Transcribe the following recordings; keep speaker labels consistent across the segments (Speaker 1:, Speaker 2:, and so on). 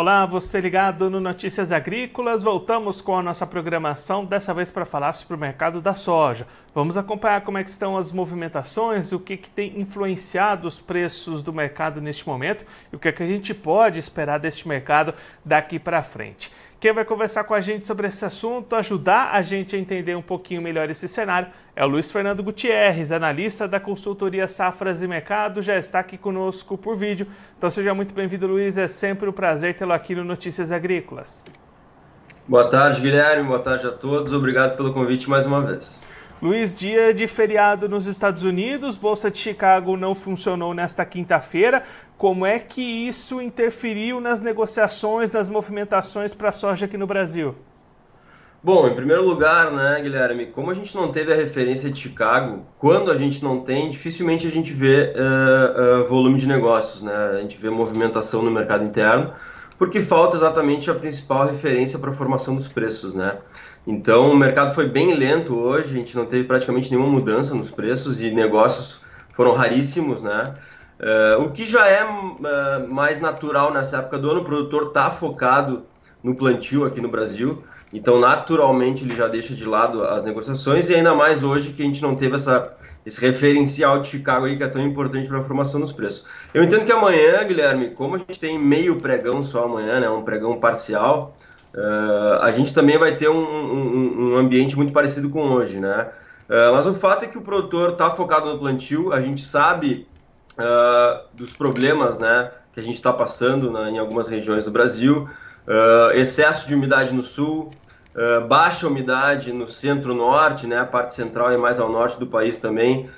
Speaker 1: Olá, você ligado no Notícias Agrícolas. Voltamos com a nossa programação, dessa vez para falar sobre o mercado da soja. Vamos acompanhar como é que estão as movimentações, o que, que tem influenciado os preços do mercado neste momento e o que, é que a gente pode esperar deste mercado daqui para frente. Quem vai conversar com a gente sobre esse assunto, ajudar a gente a entender um pouquinho melhor esse cenário, é o Luiz Fernando Gutierrez, analista da consultoria Safras e Mercado, já está aqui conosco por vídeo. Então seja muito bem-vindo, Luiz. É sempre um prazer tê-lo aqui no Notícias Agrícolas.
Speaker 2: Boa tarde, Guilherme. Boa tarde a todos. Obrigado pelo convite mais uma vez.
Speaker 1: Luiz, dia de feriado nos Estados Unidos, Bolsa de Chicago não funcionou nesta quinta-feira. Como é que isso interferiu nas negociações, nas movimentações para a soja aqui no Brasil?
Speaker 2: Bom, em primeiro lugar, né, Guilherme, como a gente não teve a referência de Chicago, quando a gente não tem, dificilmente a gente vê uh, uh, volume de negócios, né? A gente vê movimentação no mercado interno, porque falta exatamente a principal referência para a formação dos preços, né? Então, o mercado foi bem lento hoje, a gente não teve praticamente nenhuma mudança nos preços e negócios foram raríssimos, né? Uh, o que já é uh, mais natural nessa época do ano, o produtor está focado no plantio aqui no Brasil, então naturalmente ele já deixa de lado as negociações e ainda mais hoje que a gente não teve essa, esse referencial de Chicago aí que é tão importante para a formação dos preços. Eu entendo que amanhã, Guilherme, como a gente tem meio pregão só amanhã, né, um pregão parcial, Uh, a gente também vai ter um, um, um, ambiente muito parecido com hoje, né? Mas o fato é que o produtor está focado no plantio, a gente sabe uh, dos problemas, né, que a gente está passando na, em algumas regiões do Brasil, excesso de umidade no sul, baixa umidade no centro-norte, né, a parte central e mais ao norte do país também,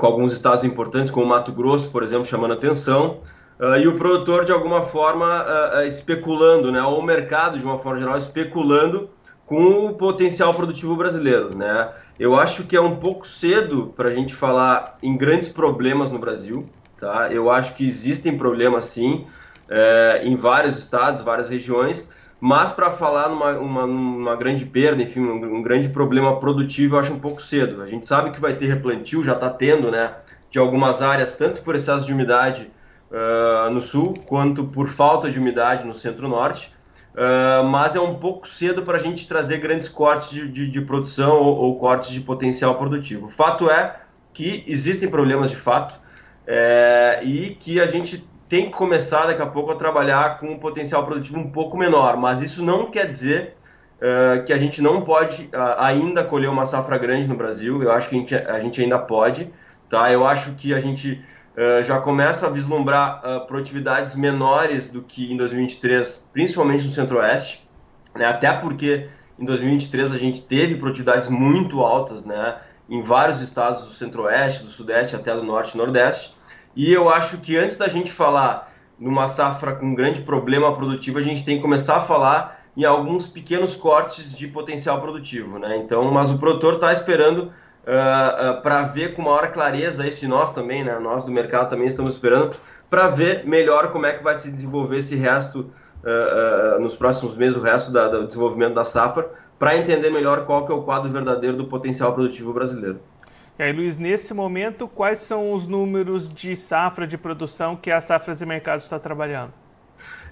Speaker 2: com alguns estados importantes, como Mato Grosso, por exemplo, chamando atenção. Uh, e o produtor, de alguma forma, uh, especulando, né, ou o mercado, de uma forma geral, especulando com o potencial produtivo brasileiro. Né? Eu acho que é um pouco cedo para a gente falar em grandes problemas no Brasil. Tá? Eu acho que existem problemas, sim, é, em vários estados, várias regiões, mas para falar numa uma, grande perda, enfim, um, um, grande problema produtivo, eu acho um pouco cedo. A gente sabe que vai ter replantio, já está tendo, né, de algumas áreas, tanto por excesso de umidade uh, no sul, quanto por falta de umidade no centro-norte. Uh, mas é um pouco cedo para a gente trazer grandes cortes de, de, de produção ou, ou, cortes de potencial produtivo. O fato é que existem problemas de fato é, e que a gente tem que começar daqui a pouco a trabalhar com um potencial produtivo um pouco menor, mas isso não quer dizer uh, que a gente não pode uh, ainda colher uma safra grande no Brasil. Eu acho que a gente, a gente ainda pode, tá? Eu acho que a gente uh, já começa a vislumbrar uh, produtividades menores do que em 2023, principalmente no Centro-Oeste, né? até porque em 2023 a gente teve produtividades muito altas né? Em vários estados do Centro-Oeste, do Sudeste até do Norte e Nordeste. E eu acho que antes da gente falar numa safra com um grande problema produtivo, a gente tem que começar a falar em alguns pequenos cortes de potencial produtivo, né? Então, mas o produtor está esperando uh, uh, para ver com maior clareza isso, nós também, né, nós do mercado também estamos esperando, para ver melhor como é que vai se desenvolver esse resto, uh, nos próximos meses, o resto da, do desenvolvimento da safra, para entender melhor qual que é o quadro verdadeiro do potencial produtivo brasileiro.
Speaker 1: E aí, Luiz, nesse momento, quais são os números de safra de produção que a Safras e Mercados está trabalhando?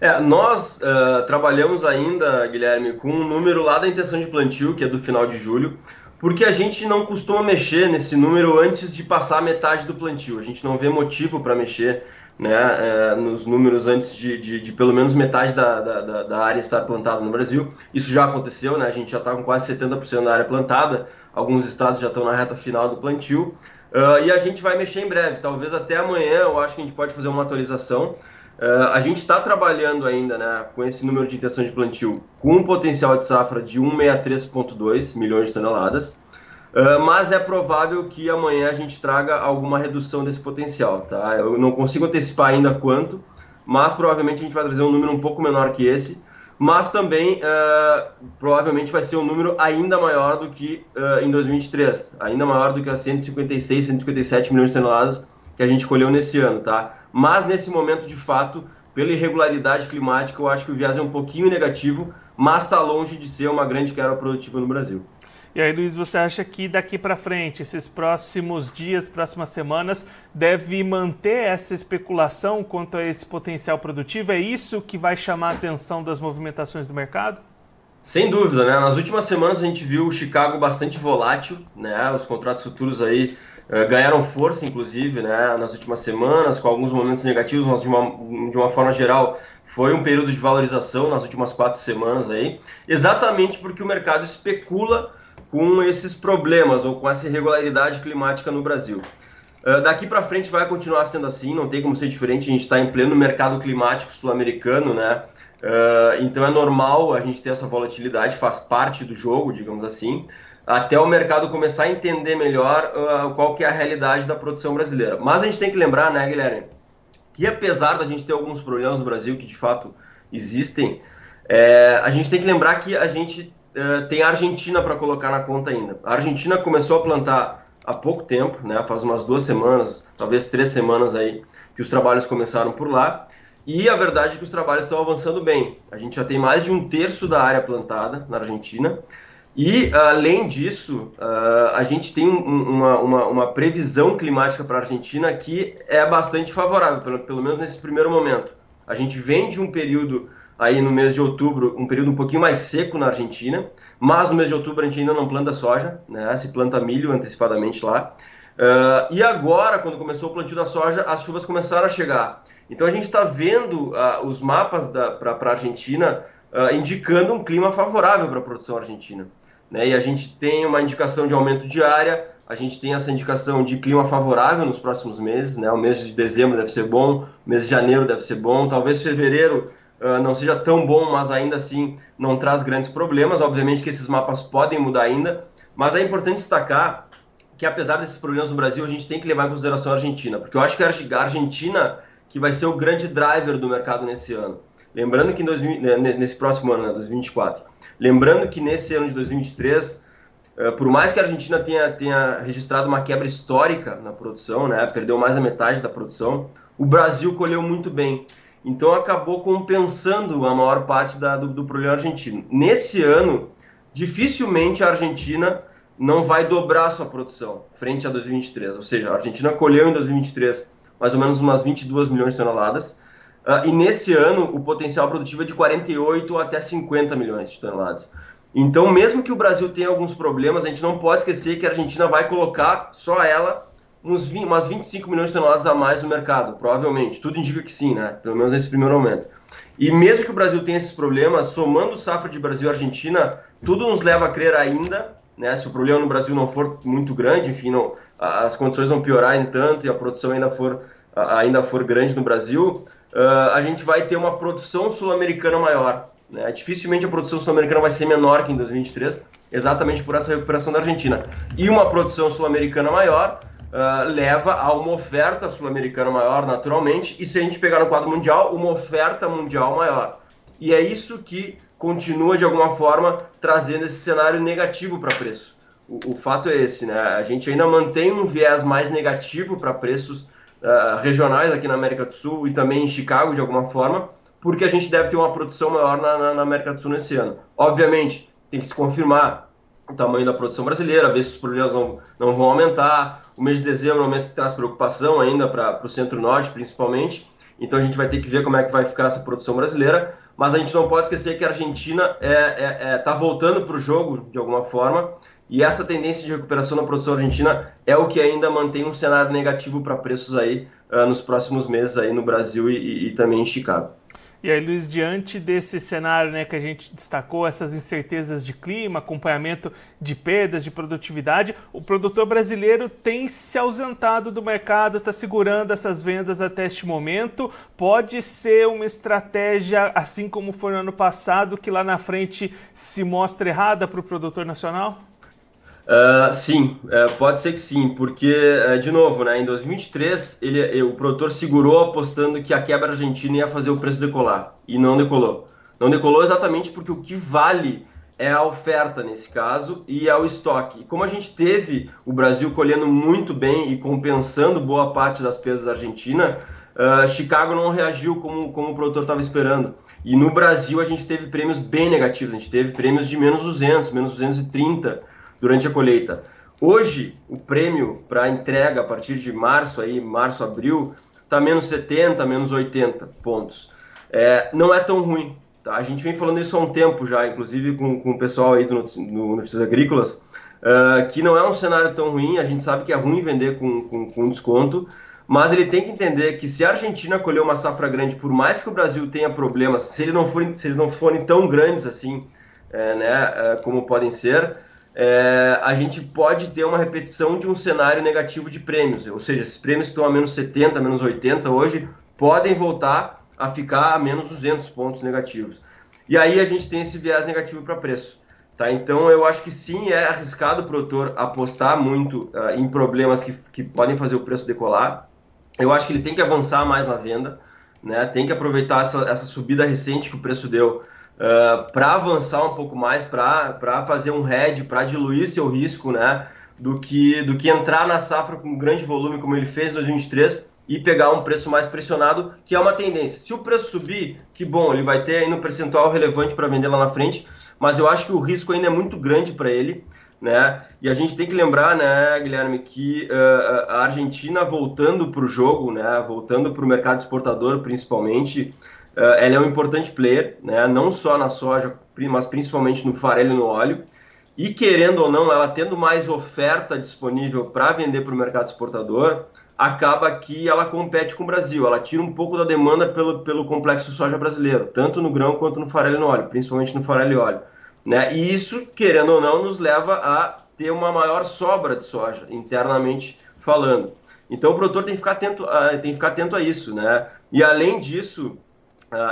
Speaker 2: É, nós uh, trabalhamos ainda, Guilherme, com um número lá da intenção de plantio, que é do final de julho, porque a gente não costuma mexer nesse número antes de passar a metade do plantio. A gente não vê motivo para mexer né, é, nos números antes de, de, de, pelo menos metade da, da, da, área estar plantada no Brasil. Isso já aconteceu, né, a gente já está com quase 70% da área plantada, alguns estados já estão na reta final do plantio. Uh, e a gente vai mexer em breve, talvez até amanhã eu acho que a gente pode fazer uma atualização. Uh, a gente está trabalhando ainda né, com esse número de intenção de plantio com um potencial de safra de 163,2 milhões de toneladas. Uh, mas é provável que amanhã a gente traga alguma redução desse potencial, tá? Eu não consigo antecipar ainda quanto, mas provavelmente a gente vai trazer um número um pouco menor que esse, mas também uh, provavelmente vai ser um número ainda maior do que uh, em 2023, ainda maior do que as 156, 157 milhões de toneladas que a gente colheu nesse ano, tá? Mas nesse momento, de fato, pela irregularidade climática, eu acho que o viés é um pouquinho negativo, mas está longe de ser uma grande quebra produtiva no Brasil.
Speaker 1: E aí, Luiz, você acha que daqui para frente, esses próximos dias, próximas semanas, deve manter essa especulação quanto a esse potencial produtivo? É isso que vai chamar a atenção das movimentações do mercado?
Speaker 2: Sem dúvida, né? Nas últimas semanas a gente viu o Chicago bastante volátil, né? Os contratos futuros aí uh, ganharam força, inclusive, né? Nas últimas semanas, com alguns momentos negativos, mas de uma, de uma forma geral foi um período de valorização nas últimas quatro semanas aí, exatamente porque o mercado especula com esses problemas ou com essa irregularidade climática no Brasil. Uh, daqui para frente vai continuar sendo assim, não tem como ser diferente. A gente está em pleno mercado climático sul-americano, né? Uh, então é normal a gente ter essa volatilidade, faz parte do jogo, digamos assim, até o mercado começar a entender melhor uh, qual que é a realidade da produção brasileira. Mas a gente tem que lembrar, né, Guilherme, que apesar da gente ter alguns problemas no Brasil que de fato existem, é, a gente tem que lembrar que a gente eh, tem a Argentina para colocar na conta ainda. A Argentina começou a plantar há pouco tempo, né, faz umas duas semanas, talvez três semanas aí, que os trabalhos começaram por lá. E a verdade é que os trabalhos estão avançando bem. A gente já tem mais de um terço da área plantada na Argentina. E, além disso, uh, a gente tem uma, uma, uma previsão climática para a Argentina que é bastante favorável, pelo, pelo menos nesse primeiro momento. A gente vem de um período aí no mês de outubro, um período um pouquinho mais seco na Argentina, mas no mês de outubro a gente ainda não planta soja, né? Se planta milho antecipadamente lá. Uh, e agora, quando começou o plantio da soja, as chuvas começaram a chegar. Então a gente está vendo uh, os mapas para a Argentina uh, indicando um clima favorável para a produção argentina. Né? E a gente tem uma indicação de aumento de área, a gente tem essa indicação de clima favorável nos próximos meses. Né? O mês de dezembro deve ser bom, o mês de janeiro deve ser bom, talvez fevereiro uh, não seja tão bom, mas ainda assim não traz grandes problemas. Obviamente que esses mapas podem mudar ainda, mas é importante destacar que apesar desses problemas no Brasil, a gente tem que levar em consideração a Argentina, porque eu acho que a Argentina que vai ser o grande driver do mercado nesse ano. Lembrando que 2000, né, nesse próximo ano, né, 2024. Lembrando que nesse ano de 2023, uh, por mais que a Argentina tenha, tenha registrado uma quebra histórica na produção, né, perdeu mais da metade da produção, o Brasil colheu muito bem. Então acabou compensando a maior parte da, do, do problema argentino. Nesse ano, dificilmente a Argentina não vai dobrar sua produção frente a 2023. Ou seja, a Argentina colheu em 2023 mais ou menos umas 22 milhões de toneladas. Uh, e nesse ano, o potencial produtivo é de 48 até 50 milhões de toneladas. Então, mesmo que o Brasil tenha alguns problemas, a gente não pode esquecer que a Argentina vai colocar só ela uns 20, umas 25 milhões de toneladas a mais no mercado, provavelmente. Tudo indica que sim, né? Pelo menos nesse primeiro momento. E mesmo que o Brasil tenha esses problemas, somando safra de Brasil e Argentina, tudo nos leva a crer ainda, né? Se o problema no Brasil não for muito grande, enfim, não, as condições não piorarem tanto e a produção ainda for, ainda for grande no Brasil, uh, a gente vai ter uma produção sul-americana maior. Né? Dificilmente a produção sul-americana vai ser menor que em 2023, exatamente por essa recuperação da Argentina. E uma produção sul-americana maior uh, leva a uma oferta sul-americana maior, naturalmente, e se a gente pegar no quadro mundial, uma oferta mundial maior. E é isso que continua, de alguma forma, trazendo esse cenário negativo para preço. O, o, fato é esse, né? A gente ainda mantém um viés mais negativo para preços uh, regionais aqui na América do Sul e também em Chicago, de alguma forma, porque a gente deve ter uma produção maior na, na, na América do Sul nesse ano. Obviamente, tem que se confirmar o tamanho da produção brasileira, ver se os problemas não, não vão aumentar. O mês de dezembro é um mês que traz preocupação ainda para o centro-norte, principalmente. Então a gente vai ter que ver como é que vai ficar essa produção brasileira. Mas a gente não pode esquecer que a Argentina está é, é, é, tá voltando para o jogo de alguma forma. E essa tendência de recuperação na produção argentina é o que ainda mantém um cenário negativo para preços aí uh, nos próximos meses aí no Brasil e, e, e também em Chicago.
Speaker 1: E aí, Luiz, diante desse cenário né, que a gente destacou, essas incertezas de clima, acompanhamento de perdas de produtividade, o produtor brasileiro tem se ausentado do mercado, está segurando essas vendas até este momento. Pode ser uma estratégia, assim como foi no ano passado, que lá na frente se mostra errada para o produtor nacional?
Speaker 2: Uh, sim, uh, pode ser que sim, porque, uh, de novo, né, em 2023 ele, o produtor segurou apostando que a quebra argentina ia fazer o preço decolar, e não decolou. Não decolou exatamente porque o que vale é a oferta nesse caso e é o estoque. E como a gente teve o Brasil colhendo muito bem e compensando boa parte das perdas da Argentina, Chicago não reagiu como, como o produtor estava esperando. E no Brasil a gente teve prêmios bem negativos, a gente teve prêmios de menos 200, menos 230 durante a colheita. Hoje, o prêmio para entrega a partir de março, aí, março, abril, está menos 70, menos 80 pontos. É, não é tão ruim. Tá? A gente vem falando isso há um tempo já, inclusive com, com o pessoal aí do, no Notícias Agrícolas, uh, que não é um cenário tão ruim. A gente sabe que é ruim vender com, com, com desconto, mas ele tem que entender que se a Argentina colher uma safra grande, por mais que o Brasil tenha problemas, se eles não forem, se eles não forem tão grandes assim, é, né, como podem ser, é, a gente pode ter uma repetição de um cenário negativo de prêmios, ou seja, esses prêmios que estão a menos 70, menos 80 hoje, podem voltar a ficar a menos 200 pontos negativos. E aí a gente tem esse viés negativo para preço. Tá? Então eu acho que sim, é arriscado o produtor apostar muito uh, em problemas que, que podem fazer o preço decolar. Eu acho que ele tem que avançar mais na venda, né? tem que aproveitar essa, essa subida recente que o preço deu uh, ah, para avançar um pouco mais, para fazer um head, para diluir seu risco, né? Do que, do que entrar na safra com grande volume, como ele fez em 2023, e pegar um preço mais pressionado, que é uma tendência. Se o preço subir, que bom, ele vai ter ainda um percentual relevante para vender lá na frente, mas eu acho que o risco ainda é muito grande para ele. Né? E a gente tem que lembrar, né, Guilherme, que uh, a Argentina voltando para o jogo, né, voltando para o mercado exportador principalmente, ela é um importante player, né? não só na soja, mas principalmente no farelo e no óleo. E querendo ou não, ela tendo mais oferta disponível para vender para o mercado exportador, acaba que ela compete com o Brasil. Ela tira um pouco da demanda pelo, pelo complexo soja brasileiro, tanto no grão quanto no farelo e no óleo, principalmente no farelo e óleo. Né? E isso, querendo ou não, nos leva a ter uma maior sobra de soja, internamente falando. Então o produtor tem que ficar atento, a, tem que ficar atento a isso. Né? E além disso,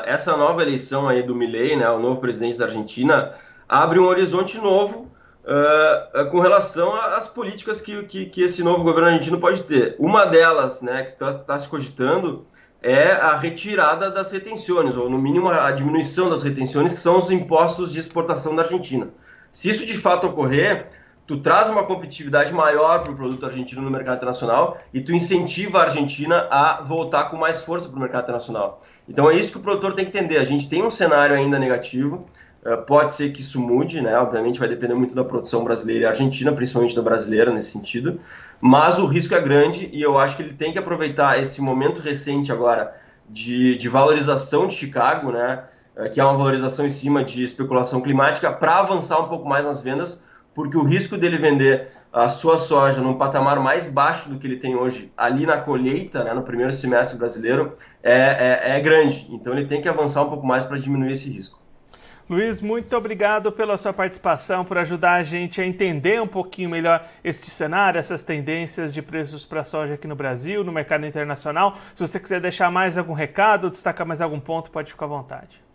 Speaker 2: essa nova eleição aí do Milei, né, o novo presidente da Argentina, abre um horizonte novo uh, com relação às políticas que, que, que, esse novo governo argentino pode ter. Uma delas, né, que está tá se cogitando, é a retirada das retenções, ou no mínimo a diminuição das retenções, que são os impostos de exportação da Argentina. Se isso de fato ocorrer, tu traz uma competitividade maior para o produto argentino no mercado internacional e tu incentiva a Argentina a voltar com mais força para o mercado internacional. Então é isso que o produtor tem que entender. A gente tem um cenário ainda negativo, uh, pode ser que isso mude, né? Obviamente vai depender muito da produção brasileira e argentina, principalmente da brasileira nesse sentido. Mas o risco é grande e eu acho que ele tem que aproveitar esse momento recente agora de, de valorização de Chicago, né? Uh, que é uma valorização em cima de especulação climática, para avançar um pouco mais nas vendas, porque o risco dele vender a sua soja num patamar mais baixo do que ele tem hoje ali na colheita, né, no primeiro semestre brasileiro, é, é, é grande. Então ele tem que avançar um pouco mais para diminuir esse risco.
Speaker 1: Luiz, muito obrigado pela sua participação, por ajudar a gente a entender um pouquinho melhor este cenário, essas tendências de preços para soja aqui no Brasil, no mercado internacional. Se você quiser deixar mais algum recado, destacar mais algum ponto, pode ficar à vontade.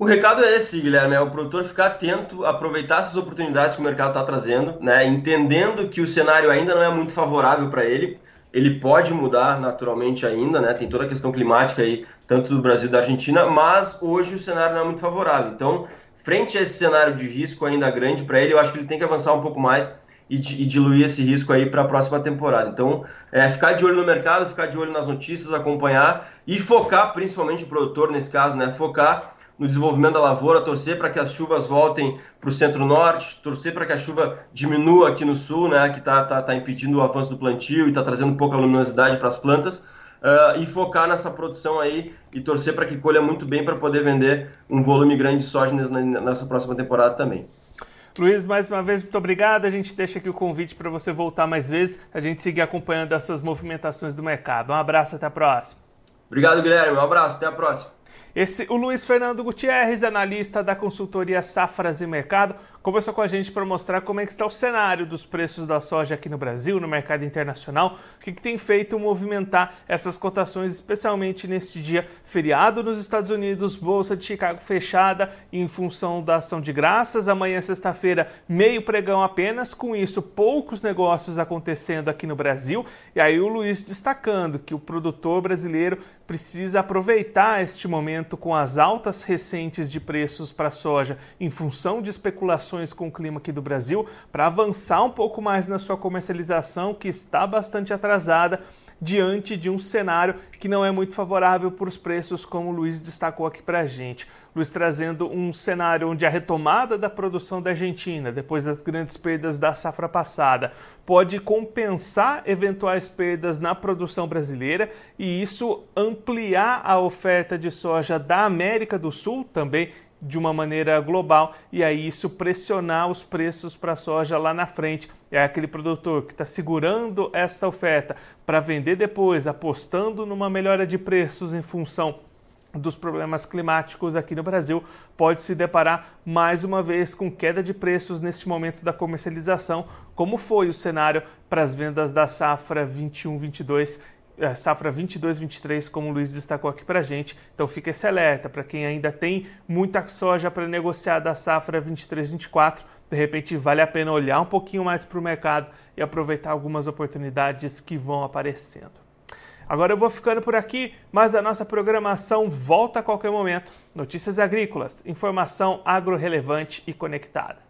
Speaker 2: O recado é esse, Guilherme, é o produtor ficar atento, aproveitar essas oportunidades que o mercado está trazendo, né, entendendo que o cenário ainda não é muito favorável para ele, ele pode mudar naturalmente ainda, né, tem toda a questão climática aí, tanto do Brasil e da Argentina, mas hoje o cenário não é muito favorável. Então, frente a esse cenário de risco ainda grande para ele, eu acho que ele tem que avançar um pouco mais e, e diluir esse risco aí para a próxima temporada. Então, é, ficar de olho no mercado, ficar de olho nas notícias, acompanhar e focar, principalmente o produtor nesse caso, né, focar no desenvolvimento da lavoura, torcer para que as chuvas voltem para o centro-norte, torcer para que a chuva diminua aqui no sul, né, que está tá, tá impedindo o avanço do plantio e está trazendo pouca luminosidade para as plantas, uh, e focar nessa produção aí e torcer para que colha muito bem para poder vender um volume grande de soja nessa próxima temporada também.
Speaker 1: Luiz, mais uma vez, muito obrigado. A gente deixa aqui o convite para você voltar mais vezes, a gente seguir acompanhando essas movimentações do mercado. Um abraço, até a próxima.
Speaker 2: Obrigado, Guilherme. Um abraço, até a próxima.
Speaker 1: Esse, o Luiz Fernando Gutierrez, analista da consultoria Safras e Mercado, conversou com a gente para mostrar como é que está o cenário dos preços da soja aqui no Brasil, no mercado internacional, o que, que tem feito movimentar essas cotações, especialmente neste dia feriado nos Estados Unidos, Bolsa de Chicago fechada em função da ação de graças, amanhã sexta-feira meio pregão apenas, com isso poucos negócios acontecendo aqui no Brasil, e aí o Luiz destacando que o produtor brasileiro precisa aproveitar este momento com as altas recentes de preços para soja em função de especulações com o clima aqui do Brasil para avançar um pouco mais na sua comercialização, que está bastante atrasada diante de um cenário que não é muito favorável para os preços, como o Luiz destacou aqui para a gente. Luiz trazendo um cenário onde a retomada da produção da Argentina, depois das grandes perdas da safra passada, pode compensar eventuais perdas na produção brasileira e isso ampliar a oferta de soja da América do Sul, também de uma maneira global e aí isso pressionar os preços para a soja lá na frente. É aquele produtor que está segurando esta oferta para vender depois, apostando numa melhora de preços em função dos problemas climáticos aqui no Brasil, pode se deparar mais uma vez com queda de preços neste momento da comercialização, como foi o cenário para as vendas da safra 21-22 a safra 22-23, como o Luiz destacou aqui para gente. Então fica esse alerta para quem ainda tem muita soja para negociar da safra 23-24. De repente vale a pena olhar um pouquinho mais para o mercado e aproveitar algumas oportunidades que vão aparecendo. Agora eu vou ficando por aqui, mas a nossa programação volta a qualquer momento. Notícias agrícolas, informação agro-relevante e conectada.